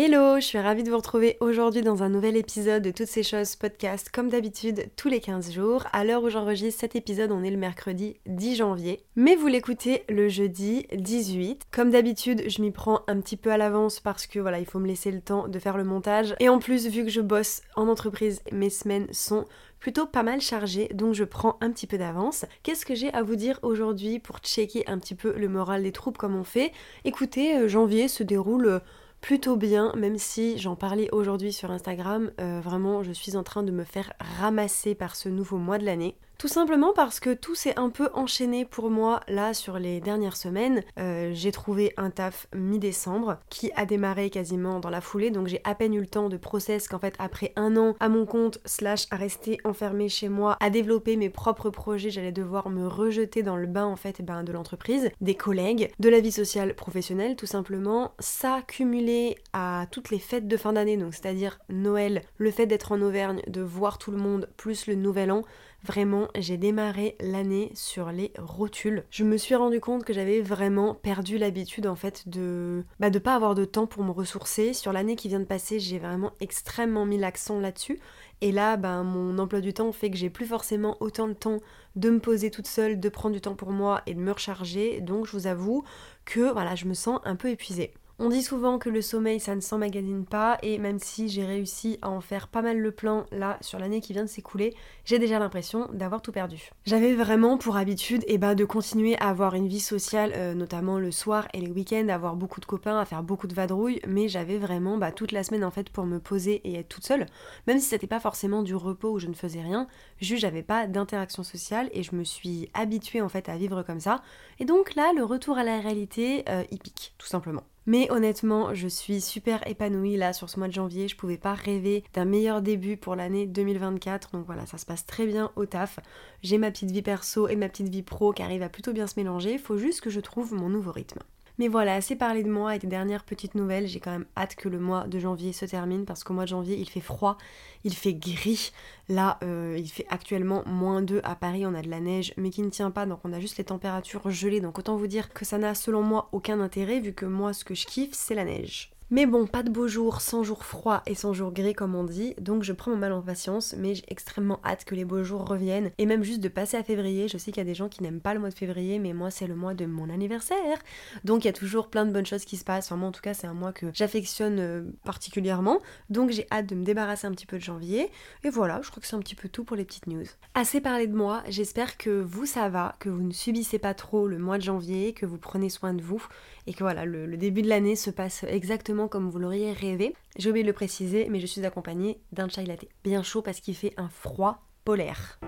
Hello, je suis ravie de vous retrouver aujourd'hui dans un nouvel épisode de Toutes ces choses podcast, comme d'habitude, tous les 15 jours. À l'heure où j'enregistre cet épisode, on est le mercredi 10 janvier. Mais vous l'écoutez le jeudi 18. Comme d'habitude, je m'y prends un petit peu à l'avance parce que voilà, il faut me laisser le temps de faire le montage. Et en plus, vu que je bosse en entreprise, mes semaines sont plutôt pas mal chargées, donc je prends un petit peu d'avance. Qu'est-ce que j'ai à vous dire aujourd'hui pour checker un petit peu le moral des troupes comme on fait? Écoutez, euh, janvier se déroule... plutôt bien, même si j'en parlais aujourd'hui sur Instagram, euh, vraiment je suis en train de me faire ramasser par ce nouveau mois de l'année. Tout simplement parce que tout s'est un peu enchaîné pour moi là sur les dernières semaines. Euh, j'ai trouvé un taf mi-décembre qui a démarré quasiment dans la foulée, donc j'ai à peine eu le temps de process qu'en fait après un an à mon compte slash à rester enfermée chez moi, à développer mes propres projets, j'allais devoir me rejeter dans le bain en fait eh ben, de l'entreprise, des collègues, de la vie sociale professionnelle tout simplement. Ça cumulé à toutes les fêtes de fin d'année, donc c'est-à-dire Noël, le fait d'être en Auvergne, de voir tout le monde, plus le nouvel an, Vraiment, j'ai démarré l'année sur les rotules. Je me suis rendu compte que j'avais vraiment perdu l'habitude en fait de bah, de pas avoir de temps pour me ressourcer. Sur l'année qui vient de passer, j'ai vraiment extrêmement mis l'accent là-dessus. Et là, ben, mon emploi du temps fait que j'ai plus forcément autant de temps de me poser toute seule, de prendre du temps pour moi et de me recharger. Donc je vous avoue que voilà, je me sens un peu épuisée. On dit souvent que le sommeil ça ne s'emmagasine pas et même si j'ai réussi à en faire pas mal le plein là sur l'année qui vient de s'écouler, j'ai déjà l'impression d'avoir tout perdu. J'avais vraiment pour habitude eh ben, de continuer à avoir une vie sociale, euh, notamment le soir et les week-ends, à avoir beaucoup de copains, à faire beaucoup de vadrouilles, mais j'avais vraiment bah, toute la semaine en fait pour me poser et être toute seule, même si c'était pas forcément du repos où je ne faisais rien, juste j'avais pas d'interaction sociale et je me suis habituée en fait à vivre comme ça. Et donc là, le retour à la réalité, euh, il pique, tout simplement. Mais honnêtement, je suis super épanouie là sur ce mois de janvier. Je pouvais pas rêver d'un meilleur début pour l'année 2024. Donc voilà, ça se passe très bien au taf. J'ai ma petite vie perso et ma petite vie pro qui arrivent à plutôt bien se mélanger. Faut juste que je trouve mon nouveau rythme. Mais voilà, assez parlé de moi et des dernières petites nouvelles. J'ai quand même hâte que le mois de janvier se termine parce qu'au mois de janvier, il fait froid, il fait gris. Là, euh, il fait actuellement moins 2 à Paris, on a de la neige, mais qui ne tient pas, donc on a juste les températures gelées. Donc autant vous dire que ça n'a selon moi aucun intérêt vu que moi, ce que je kiffe, c'est la neige. Mais bon, pas de beaux jours sans jours froids et sans jours gris comme on dit, donc je prends mon mal en patience, mais j'ai extrêmement hâte que les beaux jours reviennent, et même juste de passer à février, je sais qu'il y a des gens qui n'aiment pas le mois de février, mais moi c'est le mois de mon anniversaire, donc il y a toujours plein de bonnes choses qui se passent, enfin moi en tout cas c'est un mois que j'affectionne euh, particulièrement, donc j'ai hâte de me débarrasser un petit peu de janvier, et voilà, je crois que c'est un petit peu tout pour les petites news. Assez parlé de moi, j'espère que vous ça va, que vous ne subissez pas trop le mois de janvier, que vous prenez soin de vous, et que voilà, le début de l'année se passe exactement comme vous l'auriez rêvé. J'ai oublié de le préciser, mais je suis accompagnée d'un chai latte bien chaud parce qu'il fait un froid polaire.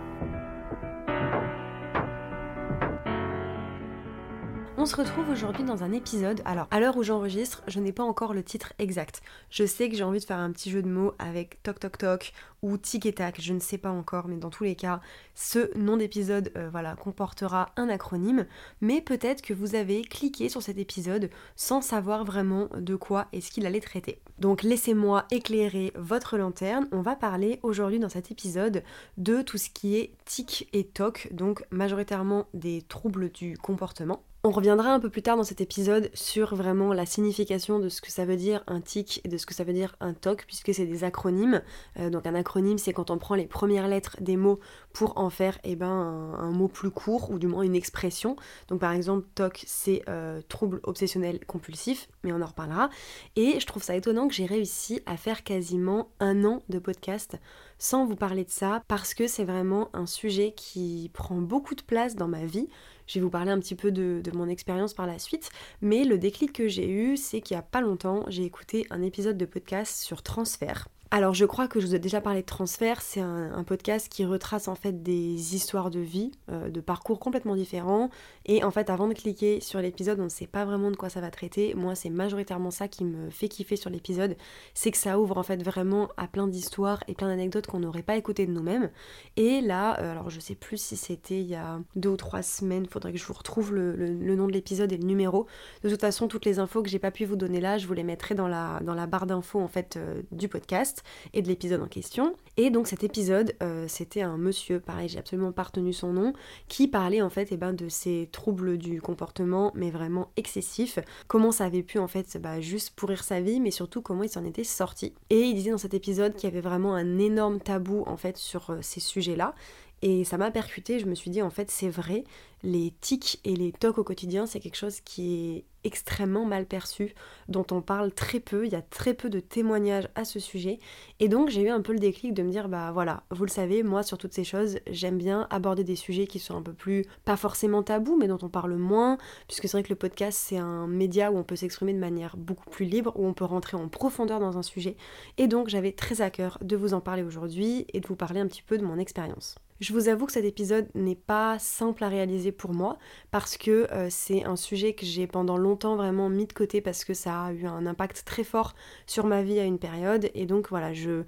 On se retrouve aujourd'hui dans un épisode. Alors, à l'heure où j'enregistre, je n'ai pas encore le titre exact. Je sais que j'ai envie de faire un petit jeu de mots avec toc toc toc ou tic et tac, je ne sais pas encore, mais dans tous les cas, ce nom d'épisode euh, voilà, comportera un acronyme. Mais peut-être que vous avez cliqué sur cet épisode sans savoir vraiment de quoi est-ce qu'il allait traiter. Donc, laissez-moi éclairer votre lanterne. On va parler aujourd'hui dans cet épisode de tout ce qui est tic et toc, donc majoritairement des troubles du comportement. On reviendra un peu plus tard dans cet épisode sur vraiment la signification de ce que ça veut dire un tic et de ce que ça veut dire un toc, puisque c'est des acronymes. Euh, donc un acronyme, c'est quand on prend les premières lettres des mots pour en faire eh ben, un, mot plus court, ou du moins une expression. Donc par exemple, toc, c'est euh, trouble obsessionnel compulsif, mais on en reparlera. Et je trouve ça étonnant que j'ai réussi à faire quasiment un an de podcast sans vous parler de ça, parce que c'est vraiment un sujet qui prend beaucoup de place dans ma vie. Je vais vous parler un petit peu de, mon expérience par la suite, mais le déclic que j'ai eu, c'est qu'il y a pas longtemps, j'ai écouté un épisode de podcast sur transfert. Alors je crois que je vous ai déjà parlé de transfert, c'est un, podcast qui retrace en fait des histoires de vie, euh, de parcours complètement différents. Et en fait avant de cliquer sur l'épisode, on ne sait pas vraiment de quoi ça va traiter. Moi c'est majoritairement ça qui me fait kiffer sur l'épisode, c'est que ça ouvre en fait vraiment à plein d'histoires et plein d'anecdotes qu'on n'aurait pas écoutées de nous-mêmes. Et là, euh, alors je sais plus si c'était il y a deux ou trois semaines, faudrait que je vous retrouve le, nom de l'épisode et le numéro. De toute façon, toutes les infos que j'ai pas pu vous donner là, je vous les mettrai dans la, barre d'infos en fait euh, du podcast et de l'épisode en question. Et donc cet épisode, euh, c'était un monsieur, pareil, j'ai absolument pas retenu son nom, qui parlait en fait eh ben, de ces troubles du comportement, mais vraiment excessifs. Comment ça avait pu en fait bah, juste pourrir sa vie, mais surtout comment il s'en était sorti. Et il disait dans cet épisode qu'il y avait vraiment un énorme tabou en fait sur euh, ces sujets-là et ça m'a percuté, je me suis dit en fait c'est vrai, les tics et les tocs au quotidien c'est quelque chose qui est extrêmement mal perçu, dont on parle très peu, il y a très peu de témoignages à ce sujet. Et donc j'ai eu un peu le déclic de me dire bah voilà, vous le savez, moi sur toutes ces choses, j'aime bien aborder des sujets qui sont un peu plus, pas forcément tabous, mais dont on parle moins, puisque c'est vrai que le podcast c'est un média où on peut s'exprimer de manière beaucoup plus libre, où on peut rentrer en profondeur dans un sujet. Et donc j'avais très à cœur de vous en parler aujourd'hui et de vous parler un petit peu de mon expérience. Je vous avoue que cet épisode n'est pas simple à réaliser pour moi parce que euh, c'est un sujet que j'ai pendant longtemps vraiment mis de côté parce que ça a eu un impact très fort sur ma vie à une période et donc voilà, je,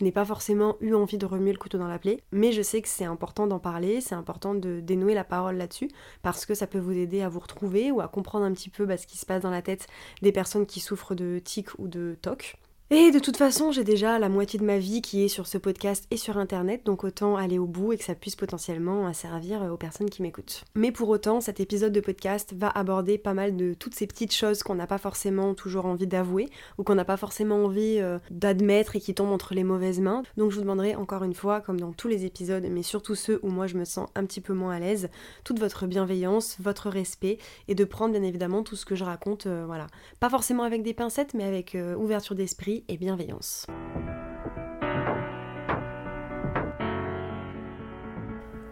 n'ai pas forcément eu envie de remuer le couteau dans la plaie, mais je sais que c'est important d'en parler, c'est important de dénouer la parole là-dessus parce que ça peut vous aider à vous retrouver ou à comprendre un petit peu bah, ce qui se passe dans la tête des personnes qui souffrent de tics ou de TOC. Et de toute façon, j'ai déjà la moitié de ma vie qui est sur ce podcast et sur internet, donc autant aller au bout et que ça puisse potentiellement servir aux personnes qui m'écoutent. Mais pour autant, cet épisode de podcast va aborder pas mal de toutes ces petites choses qu'on n'a pas forcément toujours envie d'avouer ou qu'on n'a pas forcément envie euh, d'admettre et qui tombent entre les mauvaises mains. Donc je vous demanderai encore une fois, comme dans tous les épisodes, mais surtout ceux où moi je me sens un petit peu moins à l'aise, toute votre bienveillance, votre respect et de prendre bien évidemment tout ce que je raconte, euh, voilà. Pas forcément avec des pincettes, mais avec euh, ouverture d'esprit et bienveillance.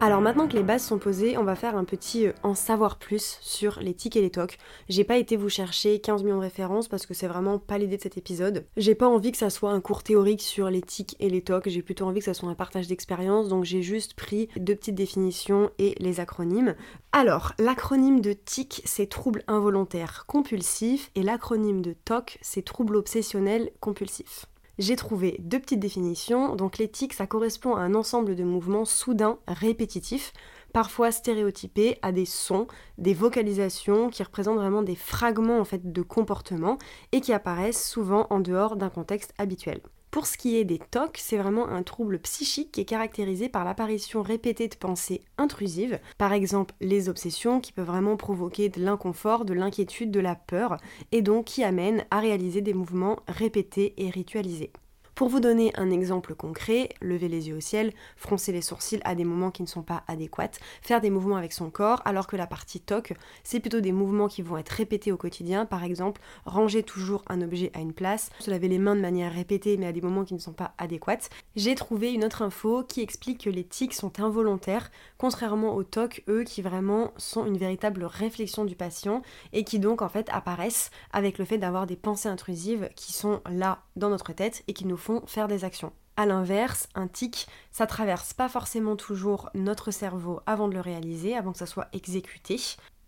Alors maintenant que les bases sont posées, on va faire un petit euh, en savoir plus sur les tics et les tocs. J'ai pas été vous chercher 15 millions de références parce que c'est vraiment pas l'idée de cet épisode. J'ai pas envie que ça soit un cours théorique sur les tics et les tocs, j'ai plutôt envie que ça soit un partage d'expérience, donc j'ai juste pris deux petites définitions et les acronymes. Alors, l'acronyme de TIC, c'est trouble involontaire compulsif et l'acronyme de TOC, c'est trouble obsessionnel compulsif j'ai trouvé deux petites définitions. Donc l'éthique, ça correspond à un ensemble de mouvements soudains, répétitifs, parfois stéréotypés, à des sons, des vocalisations qui représentent vraiment des fragments en fait de comportement et qui apparaissent souvent en dehors d'un contexte habituel. Pour ce qui est des TOC, c'est vraiment un trouble psychique qui est caractérisé par l'apparition répétée de pensées intrusives, par exemple les obsessions qui peuvent vraiment provoquer de l'inconfort, de l'inquiétude, de la peur, et donc qui amènent à réaliser des mouvements répétés et ritualisés. Pour vous donner un exemple concret, lever les yeux au ciel, froncer les sourcils à des moments qui ne sont pas adéquats, faire des mouvements avec son corps, alors que la partie TOC, c'est plutôt des mouvements qui vont être répétés au quotidien, par exemple ranger toujours un objet à une place, se laver les mains de manière répétée mais à des moments qui ne sont pas adéquats. J'ai trouvé une autre info qui explique que les tics sont involontaires, contrairement aux TOC, eux qui vraiment sont une véritable réflexion du patient et qui donc en fait apparaissent avec le fait d'avoir des pensées intrusives qui sont là dans notre tête et qui nous faire des actions. A l'inverse, un tic, ça traverse pas forcément toujours notre cerveau avant de le réaliser, avant que ça soit exécuté.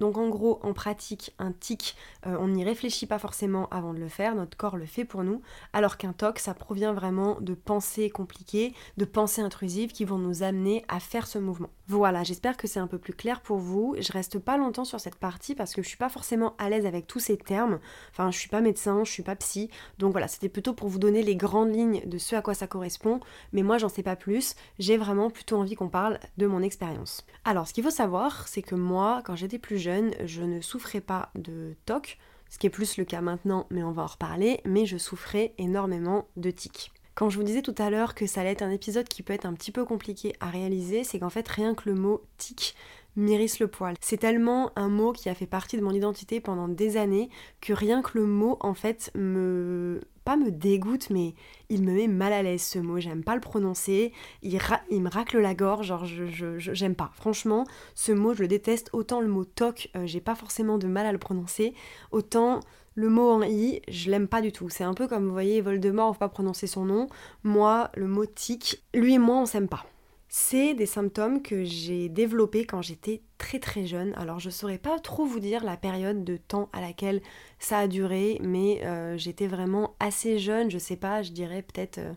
Donc en gros, en pratique, un tic, euh, on n'y réfléchit pas forcément avant de le faire, notre corps le fait pour nous, alors qu'un toc, ça provient vraiment de pensées compliquées, de pensées intrusives qui vont nous amener à faire ce mouvement. Voilà, j'espère que c'est un peu plus clair pour vous. Je reste pas longtemps sur cette partie parce que je suis pas forcément à l'aise avec tous ces termes. Enfin, je suis pas médecin, je suis pas psy, donc voilà, c'était plutôt pour vous donner les grandes lignes de ce à quoi ça correspond, mais moi j'en sais pas plus, j'ai vraiment plutôt envie qu'on parle de mon expérience. Alors, ce qu'il faut savoir, c'est que moi, quand j'étais plus jeune, je ne souffrais pas de TOC, ce qui est plus le cas maintenant, mais on va en reparler, mais je souffrais énormément de tics. Quand je vous disais tout à l'heure que ça allait être un épisode qui peut être un petit peu compliqué à réaliser, c'est qu'en fait rien que le mot tic m'irrisse le poil. C'est tellement un mot qui a fait partie de mon identité pendant des années que rien que le mot en fait me pas me dégoûte, mais il me met mal à l'aise ce mot. J'aime pas le prononcer. Il, me racle la gorge. Genre, je, j'aime pas. Franchement, ce mot, je le déteste. Autant le mot toc, euh, j'ai pas forcément de mal à le prononcer. Autant le mot en i, je l'aime pas du tout. C'est un peu comme, vous voyez, Voldemort, on va pas prononcer son nom. Moi, le mot tic, lui et moi, on s'aime pas. C'est des symptômes que j'ai développés quand j'étais très très jeune. Alors je saurais pas trop vous dire la période de temps à laquelle ça a duré, mais euh, j'étais vraiment assez jeune, je sais pas, je dirais peut-être euh,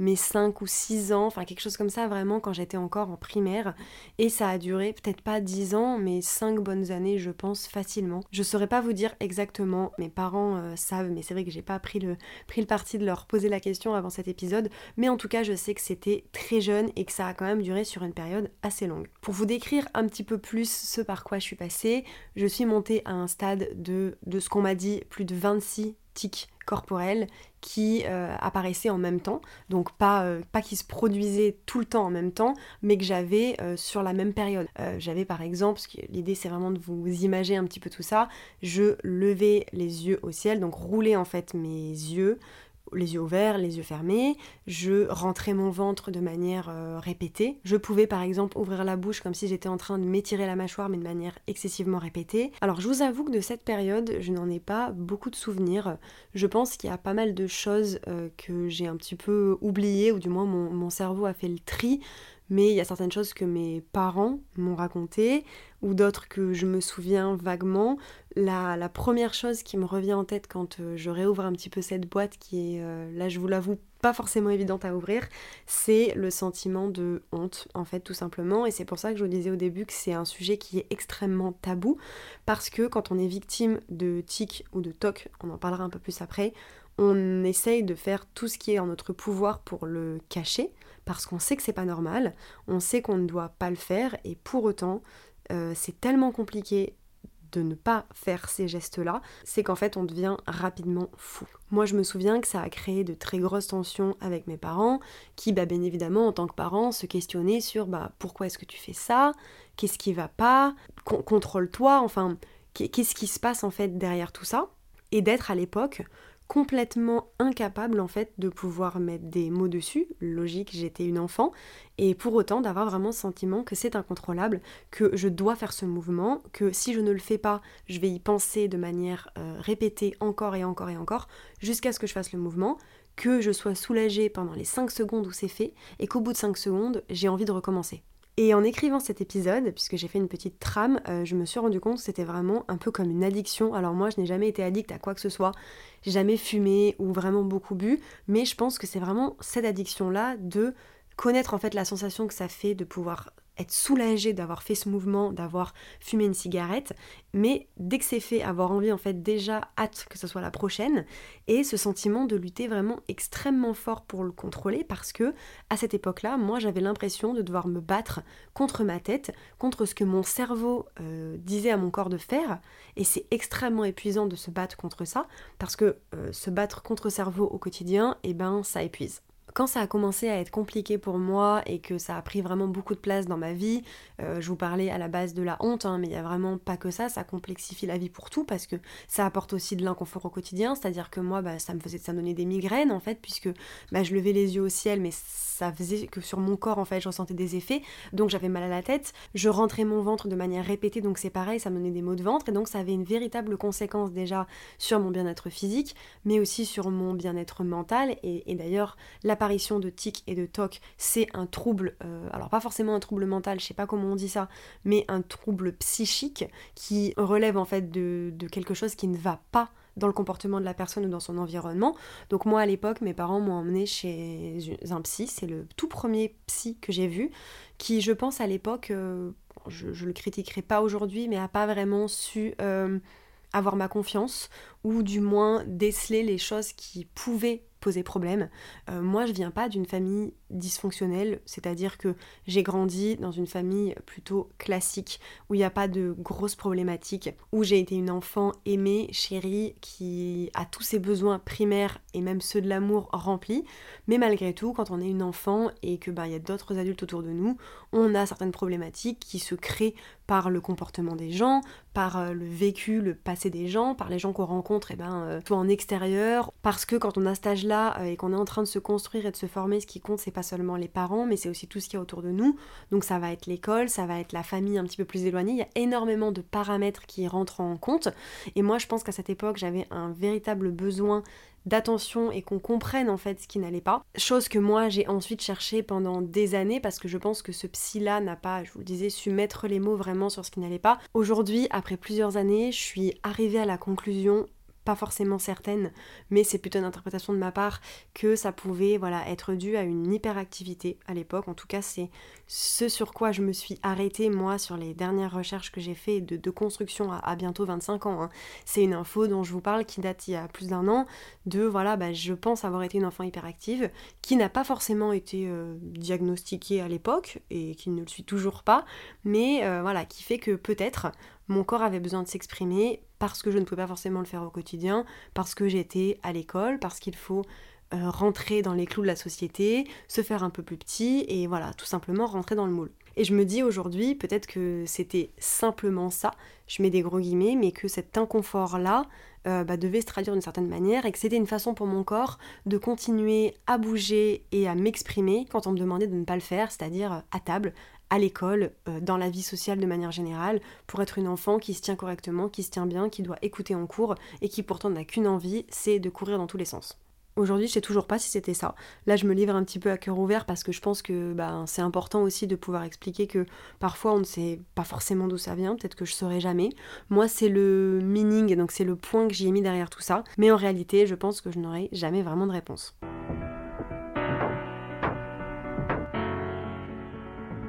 mes 5 ou 6 ans, enfin quelque chose comme ça vraiment quand j'étais encore en primaire. Et ça a duré peut-être pas 10 ans, mais 5 bonnes années je pense facilement. Je saurais pas vous dire exactement, mes parents euh, savent, mais c'est vrai que j'ai pas pris le, pris le parti de leur poser la question avant cet épisode, mais en tout cas je sais que c'était très jeune et que ça a quand même duré sur une période assez longue. Pour vous décrire un petit peu plus ce par quoi je suis passée, je suis montée à un stade de, de ce qu'on m'a dit plus de 26 tics qui euh, apparaissaient en même temps, donc pas, euh, pas qui se produisaient tout le temps en même temps, mais que j'avais euh, sur la même période. j'avais par exemple, l'idée c'est vraiment de vous imager un petit peu tout ça, je levais les yeux au ciel, donc rouler en fait mes yeux, les yeux ouverts, les yeux fermés, je rentrais mon ventre de manière euh, répétée. Je pouvais par exemple ouvrir la bouche comme si j'étais en train de m'étirer la mâchoire mais de manière excessivement répétée. Alors je vous avoue que de cette période, je n'en ai pas beaucoup de souvenirs. Je pense qu'il y a pas mal de choses euh, que j'ai un petit peu oubliées ou du moins mon, mon cerveau a fait le tri mais il y a certaines choses que mes parents m'ont racontées ou d'autres que je me souviens vaguement. La, première chose qui me revient en tête quand euh, je réouvre un petit peu cette boîte, qui est, euh, là je vous l'avoue, pas forcément évidente à ouvrir, c'est le sentiment de honte, en fait, tout simplement. Et c'est pour ça que je vous disais au début que c'est un sujet qui est extrêmement tabou, parce que quand on est victime de tic ou de toc, on en parlera un peu plus après, on essaye de faire tout ce qui est en notre pouvoir pour le cacher, parce qu'on sait que c'est pas normal, on sait qu'on ne doit pas le faire, et pour autant, euh, c'est tellement compliqué de ne pas faire ces gestes-là, c'est qu'en fait on devient rapidement fou. Moi je me souviens que ça a créé de très grosses tensions avec mes parents, qui bah, bien évidemment en tant que parents se questionnaient sur bah, pourquoi est-ce que tu fais ça, qu'est-ce qui va pas, contrôle-toi, enfin qu'est-ce qui se passe en fait derrière tout ça, et d'être à l'époque complètement incapable en fait de pouvoir mettre des mots dessus. Logique, j'étais une enfant. Et pour autant d'avoir vraiment le sentiment que c'est incontrôlable, que je dois faire ce mouvement, que si je ne le fais pas, je vais y penser de manière euh, répétée encore et encore et encore, jusqu'à ce que je fasse le mouvement, que je sois soulagée pendant les 5 secondes où c'est fait, et qu'au bout de 5 secondes, j'ai envie de recommencer. Et en écrivant cet épisode, puisque j'ai fait une petite trame, euh, je me suis rendu compte que c'était vraiment un peu comme une addiction. Alors moi, je n'ai jamais été addict à quoi que ce soit, j'ai jamais fumé ou vraiment beaucoup bu, mais je pense que c'est vraiment cette addiction-là de connaître en fait la sensation que ça fait de pouvoir être soulagé d'avoir fait ce mouvement, d'avoir fumé une cigarette, mais dès que c'est fait, avoir envie en fait déjà hâte que ce soit la prochaine, et ce sentiment de lutter vraiment extrêmement fort pour le contrôler, parce que à cette époque-là, moi j'avais l'impression de devoir me battre contre ma tête, contre ce que mon cerveau euh, disait à mon corps de faire, et c'est extrêmement épuisant de se battre contre ça, parce que euh, se battre contre cerveau au quotidien, et eh ben ça épuise quand ça a commencé à être compliqué pour moi et que ça a pris vraiment beaucoup de place dans ma vie, euh, je vous parlais à la base de la honte, hein, mais il n'y a vraiment pas que ça, ça complexifie la vie pour tout parce que ça apporte aussi de l'inconfort au quotidien, c'est-à-dire que moi, bah, ça me faisait, ça me donnait des migraines en fait, puisque bah, je levais les yeux au ciel, mais ça faisait que sur mon corps en fait, je ressentais des effets, donc j'avais mal à la tête, je rentrais mon ventre de manière répétée, donc c'est pareil, ça me donnait des maux de ventre, et donc ça avait une véritable conséquence déjà sur mon bien-être physique, mais aussi sur mon bien-être mental, et, d'ailleurs la de tic et de toc, c'est un trouble, euh, alors pas forcément un trouble mental, je sais pas comment on dit ça, mais un trouble psychique qui relève en fait de, quelque chose qui ne va pas dans le comportement de la personne ou dans son environnement. Donc moi à l'époque, mes parents m'ont emmené chez un psy, c'est le tout premier psy que j'ai vu, qui je pense à l'époque, euh, je, je le critiquerai pas aujourd'hui, mais a pas vraiment su euh, avoir ma confiance ou du moins déceler les choses qui pouvaient poser problème. Euh, moi, je viens pas d'une famille dysfonctionnelle, c'est-à-dire que j'ai grandi dans une famille plutôt classique, où il n'y a pas de grosses problématiques, où j'ai été une enfant aimée, chérie, qui a tous ses besoins primaires et même ceux de l'amour remplis. Mais malgré tout, quand on est une enfant et que bah, y a d'autres adultes autour de nous, on a certaines problématiques qui se créent par le comportement des gens, par euh, le vécu, le passé des gens, par les gens qu'on rencontre, et eh ben, euh, soit en extérieur, parce que quand on a cet âge-là euh, et qu'on est en train de se construire et de se former, ce qui compte, c'est pas seulement les parents, mais c'est aussi tout ce qu'il y a autour de nous. Donc ça va être l'école, ça va être la famille un petit peu plus éloignée. Il y a énormément de paramètres qui rentrent en compte. Et moi, je pense qu'à cette époque, j'avais un véritable besoin d'attention et qu'on comprenne en fait ce qui n'allait pas. Chose que moi j'ai ensuite cherché pendant des années parce que je pense que ce psy-là n'a pas, je vous le disais, su mettre les mots vraiment sur ce qui n'allait pas. Aujourd'hui, après plusieurs années, je suis arrivée à la conclusion pas forcément certaine, mais c'est plutôt une interprétation de ma part que ça pouvait voilà, être dû à une hyperactivité à l'époque. En tout cas, c'est ce sur quoi je me suis arrêtée, moi, sur les dernières recherches que j'ai fait de, construction à, bientôt 25 ans. Hein. C'est une info dont je vous parle qui date il y a plus d'un an, de voilà, bah, je pense avoir été une enfant hyperactive, qui n'a pas forcément été euh, diagnostiquée à l'époque, et qui ne le suis toujours pas, mais euh, voilà, qui fait que peut-être mon corps avait besoin de s'exprimer parce que je ne pouvais pas forcément le faire au quotidien, parce que j'étais à l'école, parce qu'il faut euh, rentrer dans les clous de la société, se faire un peu plus petit et voilà, tout simplement rentrer dans le moule. Et je me dis aujourd'hui, peut-être que c'était simplement ça, je mets des gros guillemets, mais que cet inconfort-là euh, bah, devait se traduire d'une certaine manière et que c'était une façon pour mon corps de continuer à bouger et à m'exprimer quand on me demandait de ne pas le faire, c'est-à-dire à table, à l'école, euh, dans la vie sociale de manière générale, pour être une enfant qui se tient correctement, qui se tient bien, qui doit écouter en cours et qui pourtant n'a qu'une envie, c'est de courir dans tous les sens. Aujourd'hui, je sais toujours pas si c'était ça. Là, je me livre un petit peu à cœur ouvert parce que je pense que bah, c'est important aussi de pouvoir expliquer que parfois on ne sait pas forcément d'où ça vient, peut-être que je saurais jamais. Moi, c'est le meaning, donc c'est le point que j'y ai mis derrière tout ça. Mais en réalité, je pense que je n'aurai jamais vraiment de réponse.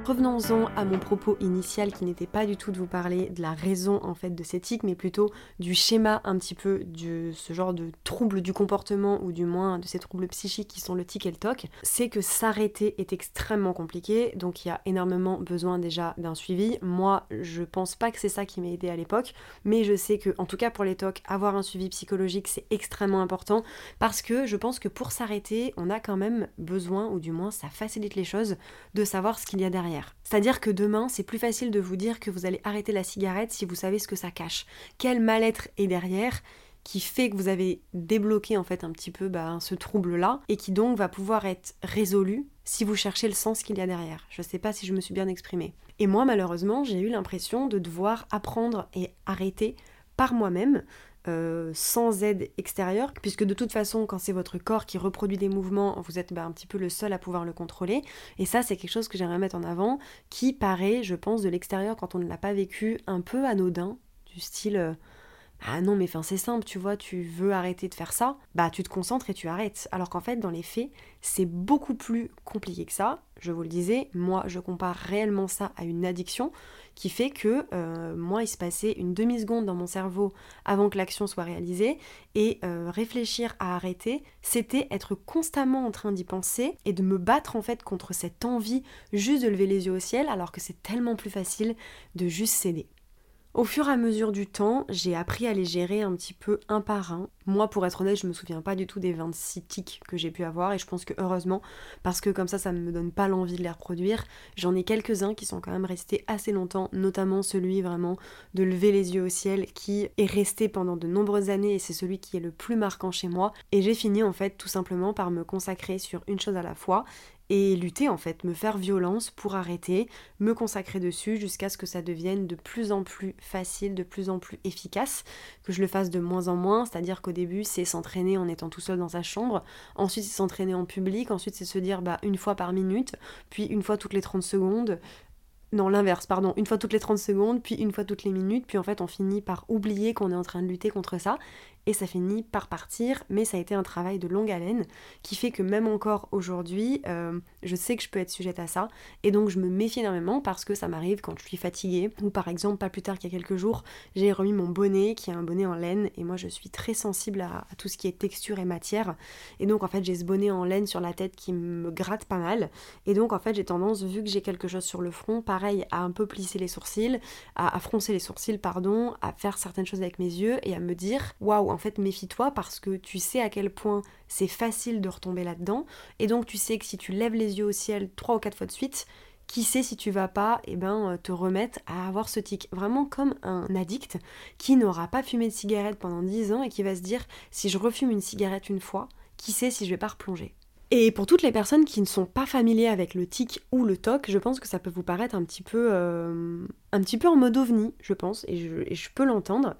Revenons-en à mon propos initial qui n'était pas du tout de vous parler de la raison en fait de ces tics, mais plutôt du schéma un petit peu de ce genre de troubles du comportement ou du moins de ces troubles psychiques qui sont le tic et le toc. C'est que s'arrêter est extrêmement compliqué, donc il y a énormément besoin déjà d'un suivi. Moi, je pense pas que c'est ça qui m'a aidé à l'époque, mais je sais que en tout cas pour les tocs, avoir un suivi psychologique c'est extrêmement important parce que je pense que pour s'arrêter, on a quand même besoin, ou du moins ça facilite les choses, de savoir ce qu'il y a derrière. C'est-à-dire que demain, c'est plus facile de vous dire que vous allez arrêter la cigarette si vous savez ce que ça cache. Quel mal-être est derrière qui fait que vous avez débloqué en fait un petit peu bah, ce trouble-là et qui donc va pouvoir être résolu si vous cherchez le sens qu'il y a derrière. Je ne sais pas si je me suis bien exprimée. Et moi malheureusement j'ai eu l'impression de devoir apprendre et arrêter par moi-même euh, sans aide extérieure, puisque de toute façon, quand c'est votre corps qui reproduit des mouvements, vous êtes bah, un petit peu le seul à pouvoir le contrôler. Et ça, c'est quelque chose que j'aimerais mettre en avant, qui paraît, je pense, de l'extérieur, quand on ne l'a pas vécu, un peu anodin, du style euh, ah non, mais enfin c'est simple, tu vois, tu veux arrêter de faire ça, bah tu te concentres et tu arrêtes. Alors qu'en fait, dans les faits, c'est beaucoup plus compliqué que ça. Je vous le disais, moi je compare réellement ça à une addiction qui fait que euh, moi il se passait une demi-seconde dans mon cerveau avant que l'action soit réalisée et euh, réfléchir à arrêter, c'était être constamment en train d'y penser et de me battre en fait contre cette envie juste de lever les yeux au ciel alors que c'est tellement plus facile de juste céder. Au fur et à mesure du temps, j'ai appris à les gérer un petit peu un par un. Moi, pour être honnête, je me souviens pas du tout des 26 tics que j'ai pu avoir et je pense que heureusement, parce que comme ça, ça ne me donne pas l'envie de les reproduire. J'en ai quelques-uns qui sont quand même restés assez longtemps, notamment celui vraiment de lever les yeux au ciel qui est resté pendant de nombreuses années et c'est celui qui est le plus marquant chez moi. Et j'ai fini en fait tout simplement par me consacrer sur une chose à la fois et lutter en fait, me faire violence pour arrêter, me consacrer dessus jusqu'à ce que ça devienne de plus en plus facile, de plus en plus efficace, que je le fasse de moins en moins, c'est-à-dire qu'au début c'est s'entraîner en étant tout seul dans sa chambre, ensuite c'est s'entraîner en public, ensuite c'est se dire bah une fois par minute, puis une fois toutes les 30 secondes, non, l'inverse, pardon, une fois toutes les 30 secondes, puis une fois toutes les minutes, puis en fait on finit par oublier qu'on est en train de lutter contre ça, et ça finit par partir, mais ça a été un travail de longue haleine qui fait que même encore aujourd'hui, euh, je sais que je peux être sujette à ça, et donc je me méfie énormément parce que ça m'arrive quand je suis fatiguée, ou par exemple, pas plus tard qu'il y a quelques jours, j'ai remis mon bonnet qui est un bonnet en laine, et moi je suis très sensible à, tout ce qui est texture et matière, et donc en fait j'ai ce bonnet en laine sur la tête qui me gratte pas mal, et donc en fait j'ai tendance, vu que j'ai quelque chose sur le front, pareil, à un peu plisser les sourcils, à, à froncer les sourcils, pardon, à faire certaines choses avec mes yeux, et à me dire, waouh, en fait, méfie-toi parce que tu sais à quel point c'est facile de retomber là-dedans. Et donc, tu sais que si tu lèves les yeux au ciel trois ou quatre fois de suite, qui sait si tu vas pas eh ben, euh, te remettre à avoir ce tic. Vraiment comme un addict qui n'aura pas fumé de cigarette pendant 10 ans et qui va se dire si je refume une cigarette une fois, qui sait si je vais pas replonger. Et pour toutes les personnes qui ne sont pas familiers avec le tic ou le toc, je pense que ça peut vous paraître un petit peu, euh, un petit peu en mode ovni, je pense, et et je peux l'entendre.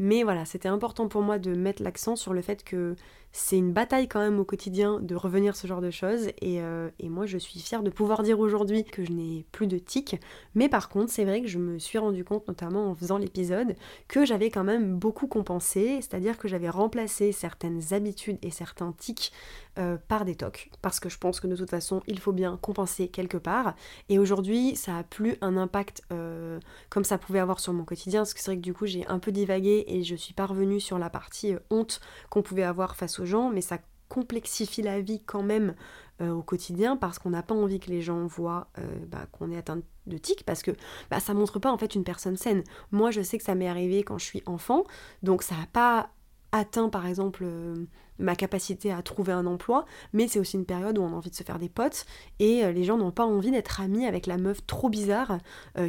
Mais voilà, c'était important pour moi de mettre l'accent sur le fait que c'est une bataille quand même au quotidien de revenir ce genre de choses. Euh, et, moi je suis fière de pouvoir dire aujourd'hui que je n'ai plus de tics mais par contre c'est vrai que je me suis rendu compte notamment en faisant l'épisode que j'avais quand même beaucoup compensé. C'est à dire que j'avais remplacé certaines habitudes et certains tics euh, par des tocs. Parce que je pense que de toute façon il faut bien compenser quelque part. Et aujourd'hui ça a plus un impact euh, comme ça pouvait avoir sur mon quotidien. Parce que c'est vrai que du coup j'ai un peu divagué et je suis pas revenue sur la partie honte qu'on pouvait avoir face gens, mais ça complexifie la vie quand même euh, au quotidien parce qu'on n'a pas envie que les gens voient euh, bah, qu'on est atteint de tic parce que bah, ça montre pas en fait une personne saine. Moi je sais que ça m'est arrivé quand je suis enfant, donc ça n'a pas atteint par exemple euh, ma capacité à trouver un emploi, mais c'est aussi une période où on a envie de se faire des potes et les gens n'ont pas envie d'être amis avec la meuf trop bizarre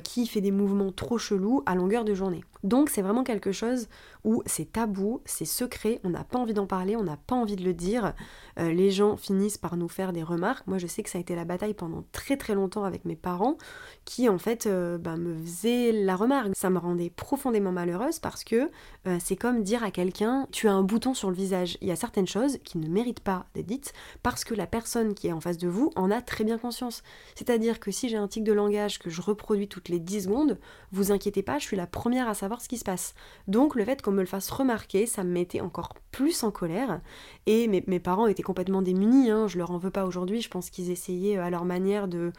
qui fait des mouvements trop chelous à longueur de journée. Donc c'est vraiment quelque chose où c'est tabou, c'est secret, on n'a pas envie d'en parler, on n'a pas envie de le dire. Euh, les gens finissent par nous faire des remarques. Moi je sais que ça a été la bataille pendant très très longtemps avec mes parents qui en fait euh, bah, me faisaient la remarque. Ça me rendait profondément malheureuse parce que euh, c'est comme dire à quelqu'un tu as un bouton sur le visage. Il y a certaines choses qui ne méritent pas d'être dites parce que la personne qui est en face de vous en a très bien conscience. C'est-à-dire que si j'ai un tic de langage que je reproduis toutes les 10 secondes, vous inquiétez pas, je suis la première à savoir ce qui se passe. Donc le fait qu'on me le fasse remarquer, ça me mettait encore plus en colère. Et mes, parents étaient complètement démunis, hein, je leur en veux pas aujourd'hui, je pense qu'ils essayaient euh, à leur manière de,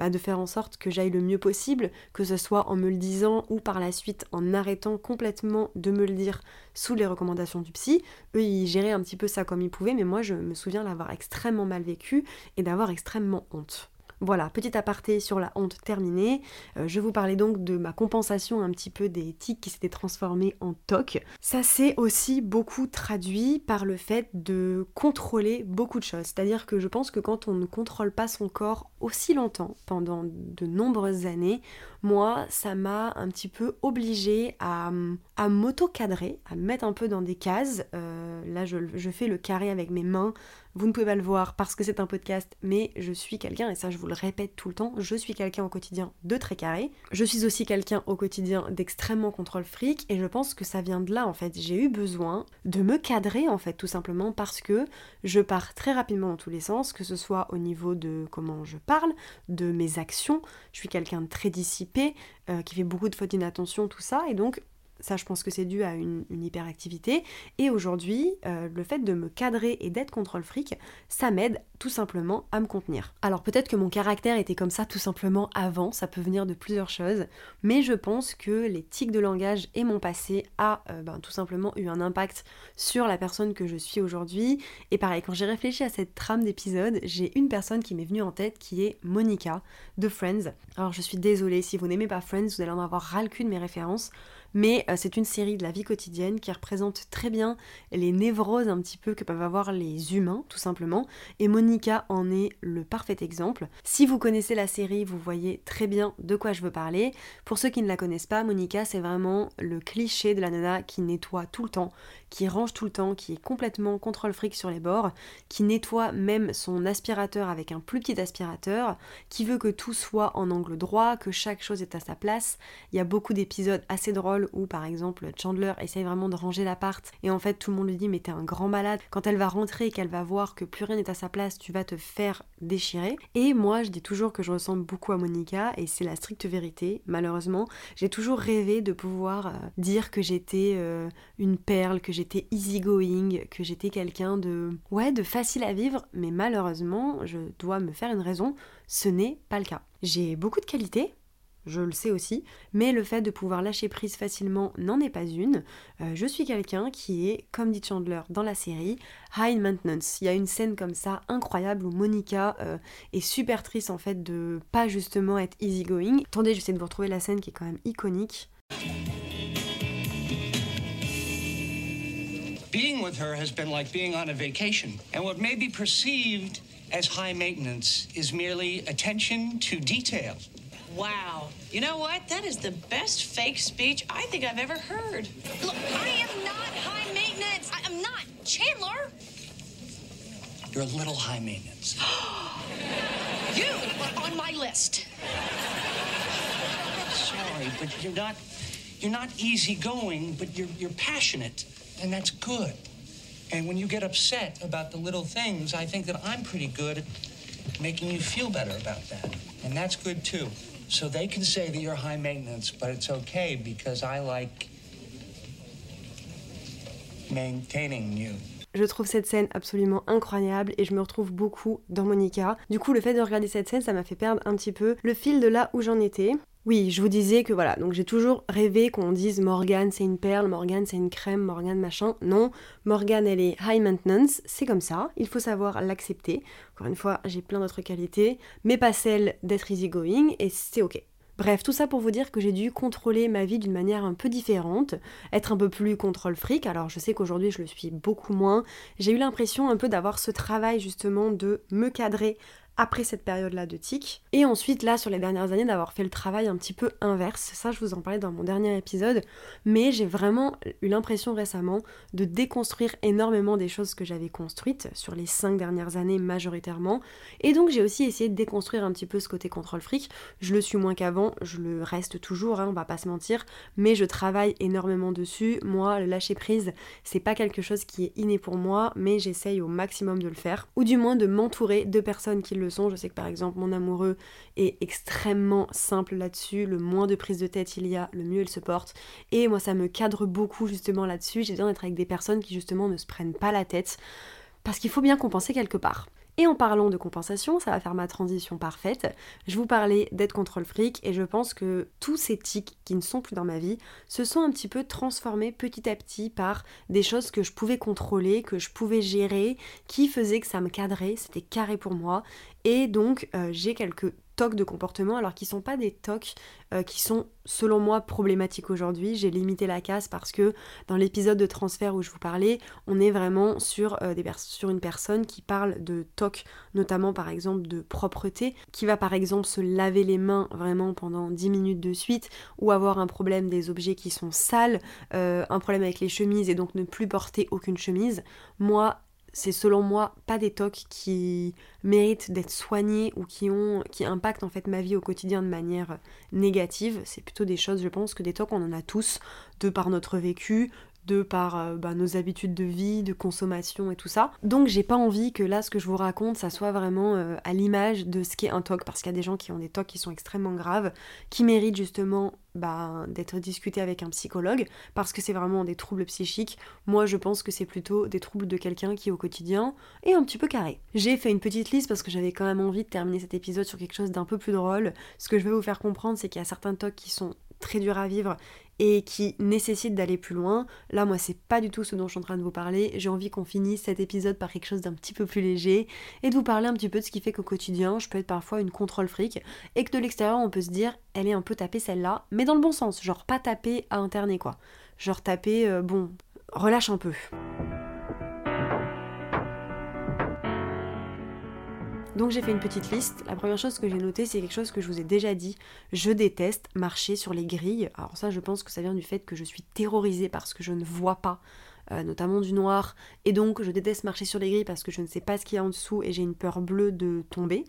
bah, de faire en sorte que j'aille le mieux possible, que ce soit en me le disant ou par la suite en arrêtant complètement de me le dire sous les recommandations du psy. Eux, ils géraient un petit peu ça comme ils pouvaient, mais moi je me souviens l'avoir extrêmement mal vécu et d'avoir extrêmement honte. Voilà, petit aparté sur la honte terminée. Euh, je vous parlais donc de ma compensation un petit peu des tics qui s'étaient transformés en toc. Ça s'est aussi beaucoup traduit par le fait de contrôler beaucoup de choses. C'est-à-dire que je pense que quand on ne contrôle pas son corps aussi longtemps, pendant de nombreuses années, moi, ça m'a un petit peu obligée à, à m'auto-cadrer, à me mettre un peu dans des cases. Euh, là, je, je fais le carré avec mes mains vous ne pouvez pas le voir parce que c'est un podcast, mais je suis quelqu'un, et ça je vous le répète tout le temps, je suis quelqu'un au quotidien de très carré. Je suis aussi quelqu'un au quotidien d'extrêmement contrôle fric, et je pense que ça vient de là en fait. J'ai eu besoin de me cadrer en fait, tout simplement parce que je pars très rapidement dans tous les sens, que ce soit au niveau de comment je parle, de mes actions. Je suis quelqu'un de très dissipé, euh, qui fait beaucoup de fautes d'inattention, tout ça, et donc ça, je pense que c'est dû à une, hyperactivité. Et aujourd'hui, euh, le fait de me cadrer et d'être contrôle fric, ça m'aide tout simplement à me contenir. Alors peut-être que mon caractère était comme ça tout simplement avant, ça peut venir de plusieurs choses, mais je pense que les tics de langage et mon passé a euh, ben, tout simplement eu un impact sur la personne que je suis aujourd'hui. Et pareil, quand j'ai réfléchi à cette trame d'épisode, j'ai une personne qui m'est venue en tête qui est Monica de Friends. Alors je suis désolée, si vous n'aimez pas Friends, vous allez en avoir ras le cul de mes références mais euh, c'est une série de la vie quotidienne qui représente très bien les névroses un petit peu que peuvent avoir les humains, tout simplement, et Monica en est le parfait exemple. Si vous connaissez la série, vous voyez très bien de quoi je veux parler. Pour ceux qui ne la connaissent pas, Monica, c'est vraiment le cliché de la nana qui nettoie tout le temps, qui range tout le temps, qui est complètement contrôle fric sur les bords, qui nettoie même son aspirateur avec un plus petit aspirateur, qui veut que tout soit en angle droit, que chaque chose est à sa place. Il y a beaucoup d'épisodes assez drôles où par exemple Chandler essaye vraiment de ranger l'appart et en fait tout le monde lui dit mais t'es un grand malade. Quand elle va rentrer et qu'elle va voir que plus rien n'est à sa place, tu vas te faire déchirer. Et moi je dis toujours que je ressemble beaucoup à Monica et c'est la stricte vérité. Malheureusement, j'ai toujours rêvé de pouvoir euh, dire que j'étais euh, une perle, que j'étais easygoing, que j'étais quelqu'un de ouais, de facile à vivre, mais malheureusement, je dois me faire une raison, ce n'est pas le cas. J'ai beaucoup de qualités, je le sais aussi, mais le fait de pouvoir lâcher prise facilement n'en est pas une. Euh, je suis quelqu'un qui est, comme dit Chandler dans la série, high maintenance. Il y a une scène comme ça incroyable où Monica euh, est super triste en fait de pas justement être easygoing. Attendez, j'essaie de vous retrouver la scène qui est quand même iconique. Being with her has been like being on a vacation, and what may be perceived as high maintenance is merely attention to detail. Wow. You know what? That is the best fake speech I think I've ever heard. Look, I am not high maintenance. I am not. Chandler! You're a little high maintenance. you are on my list. Sorry, but you're not you're not easygoing, but you're you're passionate, and that's good. And when you get upset about the little things, I think that I'm pretty good at making you feel better about that. And that's good too. So they can say that you're high maintenance, but it's okay because I like maintaining you. Je trouve cette scène absolument incroyable et je me retrouve beaucoup dans Monica. Du coup, le fait de regarder cette scène, ça m'a fait perdre un petit peu le fil de là où j'en étais. Oui, je vous disais que voilà, donc j'ai toujours rêvé qu'on dise Morgane c'est une perle, Morgane c'est une crème, Morgane machin. Non, Morgane elle est high maintenance, c'est comme ça, il faut savoir l'accepter. Encore une fois, j'ai plein d'autres qualités, mais pas celle d'être easygoing et c'est ok. Bref, tout ça pour vous dire que j'ai dû contrôler ma vie d'une manière un peu différente, être un peu plus contrôle fric. Alors je sais qu'aujourd'hui je le suis beaucoup moins. J'ai eu l'impression un peu d'avoir ce travail justement de me cadrer après cette période-là de tic. Et ensuite, là, sur les dernières années, d'avoir fait le travail un petit peu inverse. Ça, je vous en parlais dans mon dernier épisode. Mais j'ai vraiment eu l'impression récemment de déconstruire énormément des choses que j'avais construites sur les cinq dernières années majoritairement. Et donc, j'ai aussi essayé de déconstruire un petit peu ce côté contrôle fric. Je le suis moins qu'avant, je le reste toujours, hein, on va pas se mentir. Mais je travaille énormément dessus. Moi, le lâcher prise, c'est pas quelque chose qui est inné pour moi, mais j'essaye au maximum de le faire. Ou du moins de m'entourer de personnes qui le je sais que par exemple mon amoureux est extrêmement simple là-dessus. Le moins de prise de tête il y a, le mieux il se porte. Et moi ça me cadre beaucoup justement là-dessus. J'ai besoin d'être avec des personnes qui justement ne se prennent pas la tête. Parce qu'il faut bien compenser quelque part. Et en parlant de compensation, ça va faire ma transition parfaite. Je vous parlais d'être contrôle fric et je pense que tous ces tics qui ne sont plus dans ma vie se sont un petit peu transformés petit à petit par des choses que je pouvais contrôler, que je pouvais gérer, qui faisaient que ça me cadrait, c'était carré pour moi. Et donc euh, j'ai quelques de comportement, alors qui sont pas des tocs euh, qui sont selon moi problématiques aujourd'hui. J'ai limité la casse parce que dans l'épisode de transfert où je vous parlais, on est vraiment sur, euh, des sur une personne qui parle de toc, notamment par exemple de propreté, qui va par exemple se laver les mains vraiment pendant 10 minutes de suite, ou avoir un problème des objets qui sont sales, euh, un problème avec les chemises et donc ne plus porter aucune chemise. Moi, c'est selon moi pas des tocs qui méritent d'être soignés ou qui ont qui impactent en fait ma vie au quotidien de manière négative. C'est plutôt des choses, je pense que des tocs on en a tous de par notre vécu, de par euh, bah, nos habitudes de vie, de consommation et tout ça. Donc j'ai pas envie que là ce que je vous raconte ça soit vraiment euh, à l'image de ce qu'est un TOC parce qu'il y a des gens qui ont des TOC qui sont extrêmement graves, qui méritent justement bah, d'être discutés avec un psychologue parce que c'est vraiment des troubles psychiques. Moi je pense que c'est plutôt des troubles de quelqu'un qui au quotidien est un petit peu carré. J'ai fait une petite liste parce que j'avais quand même envie de terminer cet épisode sur quelque chose d'un peu plus drôle. Ce que je vais vous faire comprendre c'est qu'il y a certains TOC qui sont très durs à vivre et qui nécessite d'aller plus loin. Là, moi, c'est pas du tout ce dont je suis en train de vous parler. J'ai envie qu'on finisse cet épisode par quelque chose d'un petit peu plus léger et de vous parler un petit peu de ce qui fait qu'au quotidien, je peux être parfois une contrôle fric et que de l'extérieur, on peut se dire, elle est un peu tapée celle-là, mais dans le bon sens, genre pas tapée à interner quoi. Genre taper, euh, bon, relâche un peu. Donc j'ai fait une petite liste. La première chose que j'ai notée, c'est quelque chose que je vous ai déjà dit. Je déteste marcher sur les grilles. Alors ça, je pense que ça vient du fait que je suis terrorisée parce que je ne vois pas, euh, notamment du noir. Et donc je déteste marcher sur les grilles parce que je ne sais pas ce qu'il y a en dessous et j'ai une peur bleue de tomber.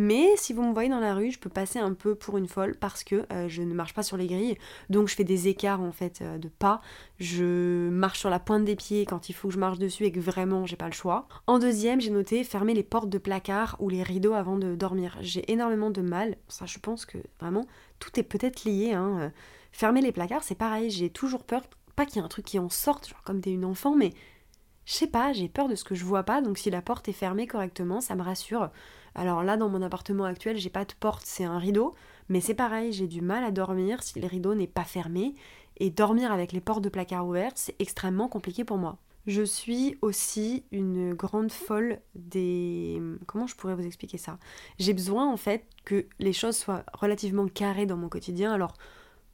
Mais si vous me voyez dans la rue, je peux passer un peu pour une folle parce que euh, je ne marche pas sur les grilles, donc je fais des écarts en fait euh, de pas. Je marche sur la pointe des pieds quand il faut que je marche dessus et que vraiment j'ai pas le choix. En deuxième, j'ai noté fermer les portes de placard ou les rideaux avant de dormir. J'ai énormément de mal. Ça, je pense que vraiment tout est peut-être lié. Hein. Fermer les placards, c'est pareil. J'ai toujours peur, pas qu'il y ait un truc qui en sorte, genre comme t'es une enfant, mais je sais pas, j'ai peur de ce que je vois pas, donc si la porte est fermée correctement, ça me rassure. Alors là, dans mon appartement actuel, j'ai pas de porte, c'est un rideau, mais c'est pareil, j'ai du mal à dormir si le rideau n'est pas fermé, et dormir avec les portes de placard ouvertes, c'est extrêmement compliqué pour moi. Je suis aussi une grande folle des... Comment je pourrais vous expliquer ça? J'ai besoin en fait que les choses soient relativement carrées dans mon quotidien. Alors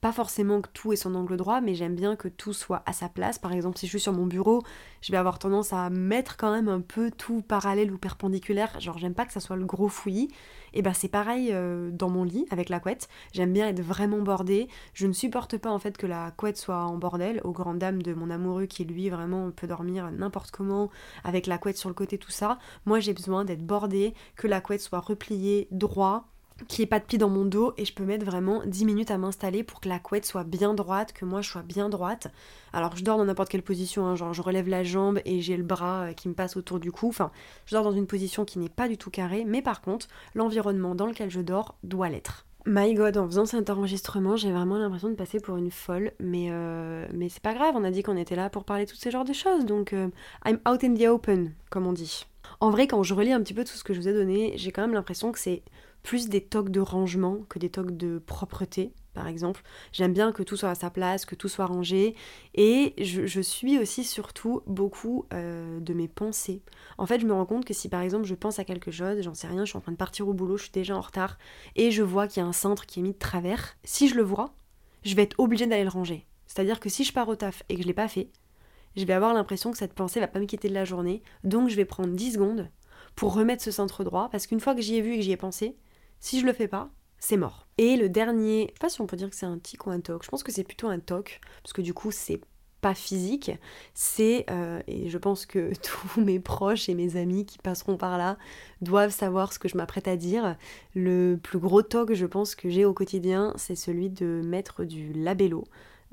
pas forcément que tout ait son angle droit, mais j'aime bien que tout soit à sa place. Par exemple, si je suis sur mon bureau, je vais avoir tendance à mettre quand même un peu tout parallèle ou perpendiculaire. Genre, j'aime pas que ça soit le gros fouillis. Et ben, c'est pareil euh, dans mon lit avec la couette. J'aime bien être vraiment bordée. Je ne supporte pas en fait que la couette soit en bordel, aux grandes dames de mon amoureux qui lui vraiment peut dormir n'importe comment, avec la couette sur le côté, tout ça. Moi, j'ai besoin d'être bordée, que la couette soit repliée droit qui ait pas de pied dans mon dos et je peux mettre vraiment 10 minutes à m'installer pour que la couette soit bien droite, que moi je sois bien droite. Alors je dors dans n'importe quelle position, hein, genre je relève la jambe et j'ai le bras euh, qui me passe autour du cou, enfin je dors dans une position qui n'est pas du tout carrée, mais par contre l'environnement dans lequel je dors doit l'être. My god, en faisant cet enregistrement, j'ai vraiment l'impression de passer pour une folle, mais, euh, mais c'est pas grave, on a dit qu'on était là pour parler de tous ces genres de choses, donc euh, I'm out in the open, comme on dit. En vrai, quand je relis un petit peu tout ce que je vous ai donné, j'ai quand même l'impression que c'est plus des tocs de rangement que des tocs de propreté, par exemple. J'aime bien que tout soit à sa place, que tout soit rangé. Et je, suis aussi surtout beaucoup euh, de mes pensées. En fait, je me rends compte que si par exemple je pense à quelque chose, j'en sais rien, je suis en train de partir au boulot, je suis déjà en retard, et je vois qu'il y a un cintre qui est mis de travers, si je le vois, je vais être obligée d'aller le ranger. C'est-à-dire que si je pars au taf et que je l'ai pas fait, je vais avoir l'impression que cette pensée va pas me quitter de la journée, donc je vais prendre 10 secondes pour remettre ce centre droit, parce qu'une fois que j'y ai vu et que j'y ai pensé, si je le fais pas, c'est mort. Et le dernier, je sais pas si on peut dire que c'est un tic ou un toc, je pense que c'est plutôt un toc, parce que du coup c'est pas physique, c'est, euh, et je pense que tous mes proches et mes amis qui passeront par là doivent savoir ce que je m'apprête à dire. Le plus gros toc, je pense, que j'ai au quotidien, c'est celui de mettre du labello.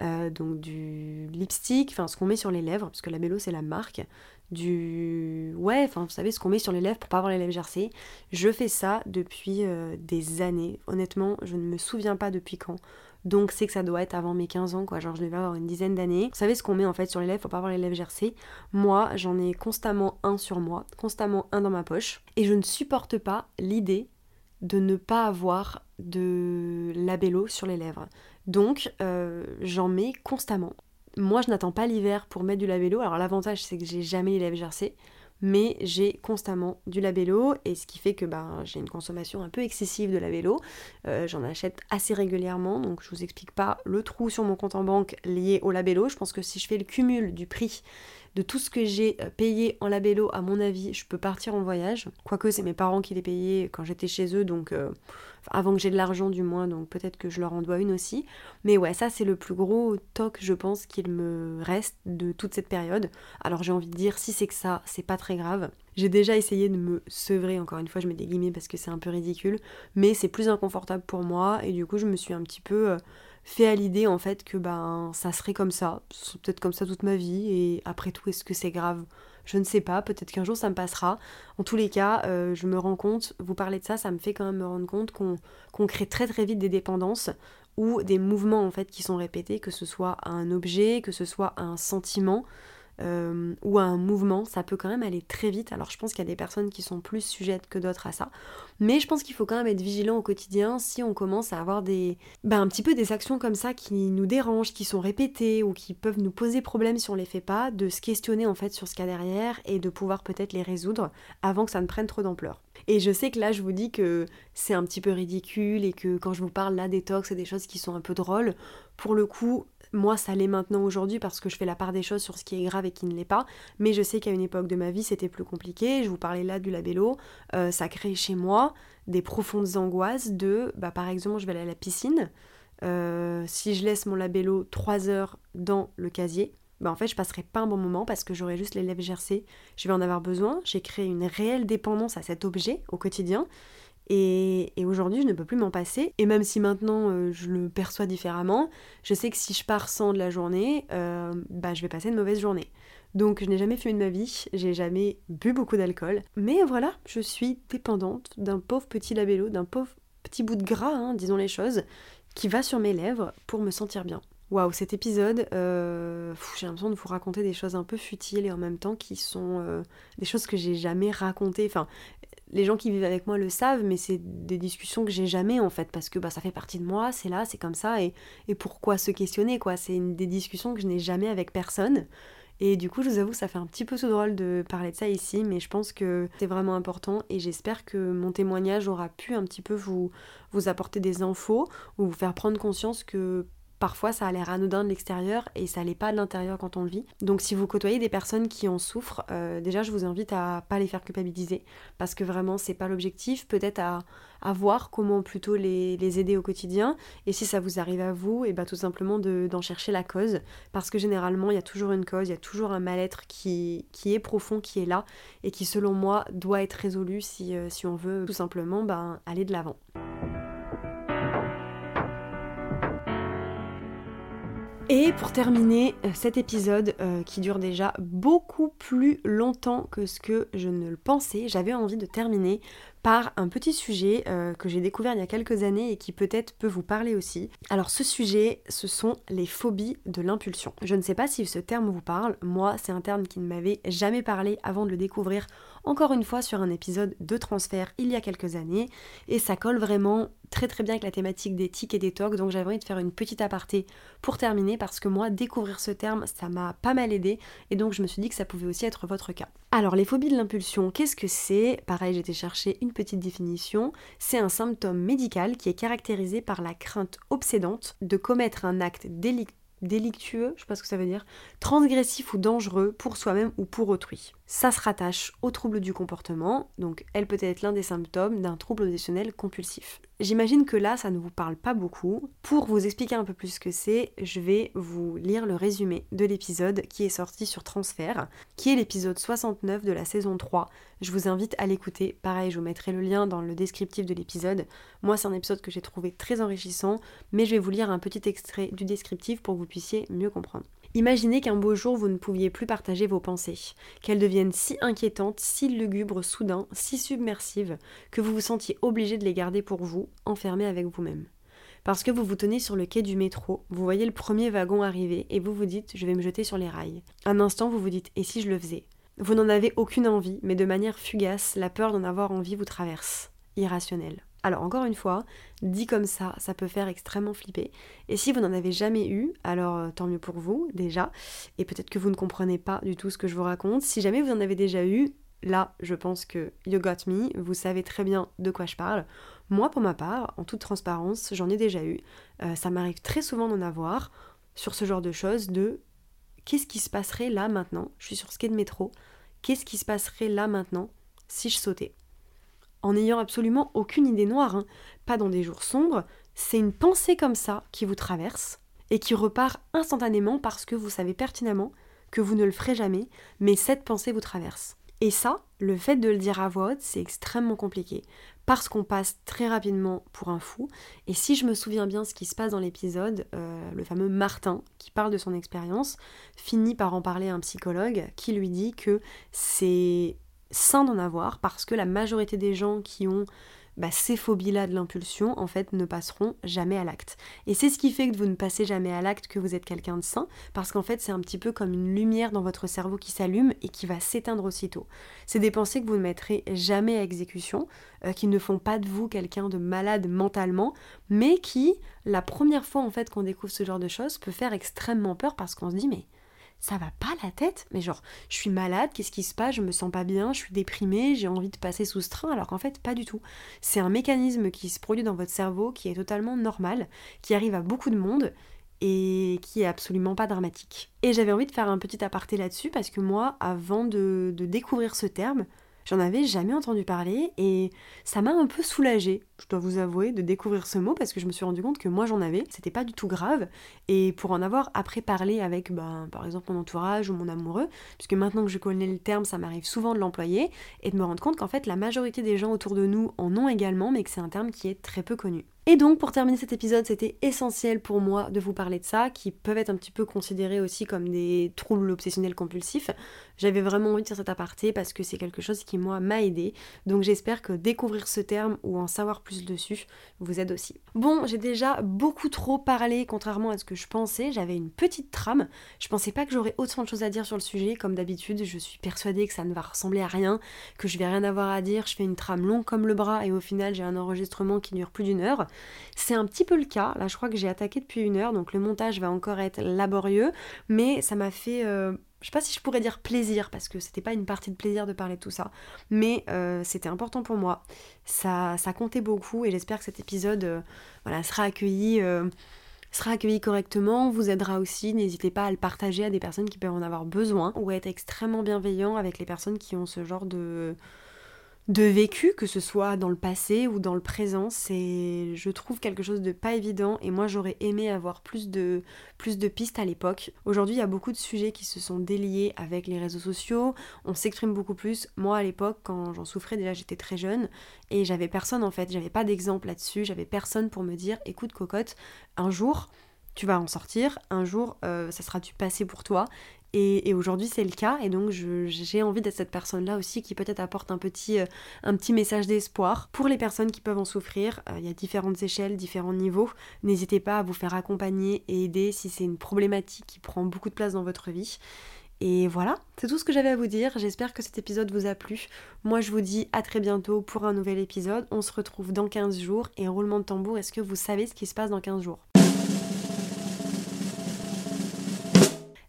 Euh, donc du lipstick, enfin ce qu'on met sur les lèvres, parce que labello c'est la marque, du ouais enfin vous savez ce qu'on met sur les lèvres pour pas avoir les lèvres gercées. Je fais ça depuis euh, des années. Honnêtement je ne me souviens pas depuis quand. Donc c'est que ça doit être avant mes 15 ans quoi. Genre je devais avoir une dizaine d'années. Vous savez ce qu'on met en fait sur les lèvres pour pas avoir les lèvres gercées? Moi j'en ai constamment un sur moi constamment un dans ma poche. Et je ne supporte pas l'idée de ne pas avoir de labello sur les lèvres donc euh, j'en mets constamment moi, je n'attends pas l'hiver pour mettre du labello. Alors l'avantage, c'est que j'ai jamais les lèvres gercées, mais j'ai constamment du labello, et ce qui fait que ben, j'ai une consommation un peu excessive de labello. Euh, j'en achète assez régulièrement, donc je vous explique pas le trou sur mon compte en banque lié au labello. Je pense que si je fais le cumul du prix de tout ce que j'ai euh, payé en labello, à mon avis, je peux partir en voyage. Quoique c'est mes parents qui les payaient quand j'étais chez eux, donc avant que j'ai de l'argent du moins, donc peut-être que je leur en dois une aussi. Mais ouais, ça c'est le plus gros toc, je pense, qu'il me reste de toute cette période. Alors j'ai envie de dire, si c'est que ça, c'est pas très grave. J'ai déjà essayé de me sevrer, encore une fois, je mets des guillemets parce que c'est un peu ridicule, mais c'est plus inconfortable pour moi, et du coup je me suis un petit peu... Euh, fait à l'idée en fait que ben ça serait comme ça, peut-être comme ça toute ma vie et après tout est-ce que c'est grave? Je ne sais pas, peut-être qu'un jour ça me passera. En tous les cas, euh, je me rends compte, vous parlez de ça, ça me fait quand même me rendre compte qu'on crée très très vite des dépendances ou des mouvements en fait qui sont répétés, que ce soit à un objet, que ce soit à un sentiment. Euh, ou à un mouvement, ça peut quand même aller très vite. Alors je pense qu'il y a des personnes qui sont plus sujettes que d'autres à ça. Mais je pense qu'il faut quand même être vigilant au quotidien si on commence à avoir des. Ben, un petit peu des actions comme ça qui nous dérangent, qui sont répétées ou qui peuvent nous poser problème si on les fait pas, de se questionner en fait sur ce qu'il y a derrière et de pouvoir peut-être les résoudre avant que ça ne prenne trop d'ampleur. Et je sais que là, je vous dis que c'est un petit peu ridicule et que quand je vous parle là des talks, c'est des choses qui sont un peu drôles. Pour le coup, moi, ça l'est maintenant aujourd'hui parce que je fais la part des choses sur ce qui est grave et qui ne l'est pas. Mais je sais qu'à une époque de ma vie, c'était plus compliqué. Je vous parlais là du labello. Euh, ça crée chez moi des profondes angoisses de, bah, par exemple, je vais aller à la piscine. Euh, si je laisse mon labello 3 heures dans le casier, bah en fait je passerai pas un bon moment parce que j'aurai juste les lèvres gercées, je vais en avoir besoin, j'ai créé une réelle dépendance à cet objet au quotidien Et, aujourd'hui, je ne peux plus m'en passer. Et même si maintenant euh, je le perçois différemment, je sais que si je pars sans de la journée, euh, bah, je vais passer une mauvaise journée. Donc je n'ai jamais fumé de ma vie, j'ai jamais bu beaucoup d'alcool. Mais voilà, je suis dépendante d'un pauvre petit labello, d'un pauvre petit bout de gras, hein, disons les choses, qui va sur mes lèvres pour me sentir bien. Waouh, cet épisode, euh, j'ai l'impression de vous raconter des choses un peu futiles et en même temps qui sont des choses que j'ai jamais racontées. Enfin, les gens qui vivent avec moi le savent, mais c'est des discussions que j'ai jamais en fait, parce que bah, ça fait partie de moi, c'est là, c'est comme ça, et, et pourquoi se questionner quoi? C'est des discussions que je n'ai jamais avec personne. Et du coup, je vous avoue, ça fait un petit peu tout drôle de parler de ça ici, mais je pense que c'est vraiment important et j'espère que mon témoignage aura pu un petit peu vous, vous apporter des infos ou vous faire prendre conscience que Parfois, ça a l'air anodin de l'extérieur et ça l'est pas de l'intérieur quand on le vit. Donc, si vous côtoyez des personnes qui en souffrent, euh, déjà, je vous invite à pas les faire culpabiliser parce que vraiment, c'est pas l'objectif. Peut-être à, voir comment plutôt les, aider au quotidien. Et si ça vous arrive à vous, et eh ben tout simplement d'en chercher la cause parce que généralement, il y a toujours une cause, il y a toujours un mal-être qui, qui est profond, qui est là et qui, selon moi, doit être résolu si, euh, si on veut tout simplement ben, aller de l'avant. Et pour terminer euh, cet épisode euh, qui dure déjà beaucoup plus longtemps que ce que je ne le pensais, j'avais envie de terminer par un petit sujet euh, que j'ai découvert il y a quelques années et qui peut-être peut vous parler aussi. Alors ce sujet, ce sont les phobies de l'impulsion. Je ne sais pas si ce terme vous parle, moi c'est un terme qui ne m'avait jamais parlé avant de le découvrir encore une fois sur un épisode de transfert il y a quelques années et ça colle vraiment très très bien avec la thématique des tics et des tocs donc j'avais envie de faire une petite aparté pour terminer parce que moi découvrir ce terme ça m'a pas mal aidé et donc je me suis dit que ça pouvait aussi être votre cas. Alors les phobies de l'impulsion, qu'est-ce que c'est? Pareil j'étais chercher une petite définition, c'est un symptôme médical qui est caractérisé par la crainte obsédante de commettre un acte délictueux je sais pas ce que ça veut dire, transgressif ou dangereux pour soi-même ou pour autrui. Ça se rattache au trouble du comportement, donc elle peut être l'un des symptômes d'un trouble obsessionnel compulsif. J'imagine que là, ça ne vous parle pas beaucoup. Pour vous expliquer un peu plus ce que c'est, je vais vous lire le résumé de l'épisode qui est sorti sur Transfert, qui est l'épisode 69 de la saison 3. Je vous invite à l'écouter. Pareil, je vous mettrai le lien dans le descriptif de l'épisode. Moi, c'est un épisode que j'ai trouvé très enrichissant, mais je vais vous lire un petit extrait du descriptif pour que vous puissiez mieux comprendre. Imaginez qu'un beau jour vous ne pouviez plus partager vos pensées, qu'elles deviennent si inquiétantes, si lugubres soudain, si submersives, que vous vous sentiez obligé de les garder pour vous, enfermés avec vous-même. Parce que vous vous tenez sur le quai du métro, vous voyez le premier wagon arriver et vous vous dites je vais me jeter sur les rails. Un instant vous vous dites et si je le faisais? Vous n'en avez aucune envie, mais de manière fugace, la peur d'en avoir envie vous traverse. Irrationnel. Alors encore une fois, dit comme ça, ça peut faire extrêmement flipper. Et si vous n'en avez jamais eu, alors euh, tant mieux pour vous déjà. Et peut-être que vous ne comprenez pas du tout ce que je vous raconte. Si jamais vous en avez déjà eu, là je pense que you got me, vous savez très bien de quoi je parle. Moi pour ma part, en toute transparence, j'en ai déjà eu. Euh, ça m'arrive très souvent d'en avoir sur ce genre de choses de qu'est-ce qui se passerait là maintenant? Je suis sur ce quai de métro. Qu'est-ce qui se passerait là maintenant si je sautais? En n'ayant absolument aucune idée noire, hein. pas dans des jours sombres, c'est une pensée comme ça qui vous traverse et qui repart instantanément parce que vous savez pertinemment que vous ne le ferez jamais, mais cette pensée vous traverse. Et ça, le fait de le dire à voix haute, c'est extrêmement compliqué, parce qu'on passe très rapidement pour un fou. Et si je me souviens bien ce qui se passe dans l'épisode, euh, le fameux Martin, qui parle de son expérience, finit par en parler à un psychologue qui lui dit que c'est sain d'en avoir parce que la majorité des gens qui ont bah, ces phobies-là de l'impulsion, en fait, ne passeront jamais à l'acte. Et c'est ce qui fait que vous ne passez jamais à l'acte que vous êtes quelqu'un de sain, parce qu'en fait, c'est un petit peu comme une lumière dans votre cerveau qui s'allume et qui va s'éteindre aussitôt. C'est des pensées que vous ne mettrez jamais à exécution, euh, qui ne font pas de vous quelqu'un de malade mentalement, mais qui, la première fois en fait qu'on découvre ce genre de choses, peut faire extrêmement peur parce qu'on se dit mais ça va pas la tête Mais genre, je suis malade, qu'est-ce qui se passe Je me sens pas bien, je suis déprimée, j'ai envie de passer sous ce train, alors qu'en fait, pas du tout. C'est un mécanisme qui se produit dans votre cerveau qui est totalement normal, qui arrive à beaucoup de monde et qui est absolument pas dramatique. Et j'avais envie de faire un petit aparté là-dessus parce que moi, avant de, découvrir ce terme, J'en avais jamais entendu parler et ça m'a un peu soulagée. Je dois vous avouer, de découvrir ce mot parce que je me suis rendu compte que moi j'en avais, c'était pas du tout grave. Et pour en avoir après parlé avec, ben, par exemple, mon entourage ou mon amoureux, puisque maintenant que je connais le terme, ça m'arrive souvent de l'employer, et de me rendre compte qu'en fait la majorité des gens autour de nous en ont également, mais que c'est un terme qui est très peu connu. Et donc pour terminer cet épisode, c'était essentiel pour moi de vous parler de ça, qui peuvent être un petit peu considérés aussi comme des troubles obsessionnels compulsifs. J'avais vraiment envie de faire cet aparté parce que c'est quelque chose qui moi m'a aidé. Donc j'espère que découvrir ce terme ou en savoir plus dessus vous aide aussi. Bon, j'ai déjà beaucoup trop parlé contrairement à ce que je pensais. J'avais une petite trame. Je pensais pas que j'aurais autant de choses à dire sur le sujet. Comme d'habitude, je suis persuadée que ça ne va ressembler à rien, que je vais rien avoir à dire. Je fais une trame longue comme le bras et au final j'ai un enregistrement qui dure plus d'une heure. C'est un petit peu le cas. Là, je crois que j'ai attaqué depuis une heure, donc le montage va encore être laborieux, mais ça m'a fait. Euh, je sais pas si je pourrais dire plaisir parce que c'était pas une partie de plaisir de parler de tout ça, mais euh, c'était important pour moi. Ça, ça comptait beaucoup et j'espère que cet épisode euh, voilà, sera accueilli. sera accueilli correctement, vous aidera aussi, n'hésitez pas à le partager à des personnes qui peuvent en avoir besoin ou à être extrêmement bienveillant avec les personnes qui ont ce genre de, de vécu, que ce soit dans le passé ou dans le présent, c'est, je trouve, quelque chose de pas évident et moi j'aurais aimé avoir plus de, plus de pistes à l'époque. Aujourd'hui, il y a beaucoup de sujets qui se sont déliés avec les réseaux sociaux, on s'exprime beaucoup plus. Moi à l'époque, quand j'en souffrais, déjà j'étais très jeune et j'avais personne en fait, j'avais pas d'exemple là-dessus, j'avais personne pour me dire écoute cocotte, un jour tu vas en sortir, un jour euh, ça sera du passé pour toi et, aujourd'hui, c'est le cas, et donc j'ai envie d'être cette personne-là aussi qui peut-être apporte un petit, euh, message d'espoir pour les personnes qui peuvent en souffrir. Euh, il y a différentes échelles, différents niveaux. N'hésitez pas à vous faire accompagner et aider si c'est une problématique qui prend beaucoup de place dans votre vie. Et voilà, c'est tout ce que j'avais à vous dire. J'espère que cet épisode vous a plu. Moi, je vous dis à très bientôt pour un nouvel épisode. On se retrouve dans 15 jours. Et roulement de tambour, est-ce que vous savez ce qui se passe dans 15 jours?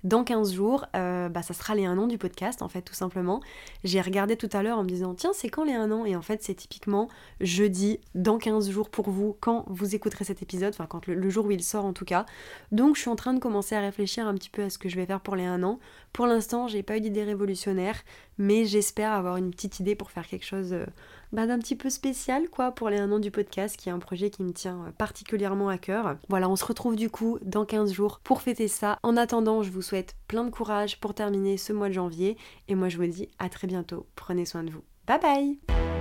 Dans 15 jours, euh, bah, ça sera les 1 an du podcast, en fait, tout simplement. J'ai regardé tout à l'heure en me disant, tiens, c'est quand les 1 an? Et en fait, c'est typiquement jeudi, dans 15 jours pour vous, quand vous écouterez cet épisode, enfin, quand le, jour où il sort en tout cas. Donc, je suis en train de commencer à réfléchir un petit peu à ce que je vais faire pour les 1 an. Pour l'instant, j'ai pas eu d'idée révolutionnaire, mais j'espère avoir une petite idée pour faire quelque chose euh, bah, d'un petit peu spécial quoi pour les 1 an du podcast qui est un projet qui me tient euh, particulièrement à cœur. Voilà, on se retrouve du coup dans 15 jours pour fêter ça. En attendant, je vous souhaite plein de courage pour terminer ce mois de janvier et moi je vous dis à très bientôt. Prenez soin de vous. Bye bye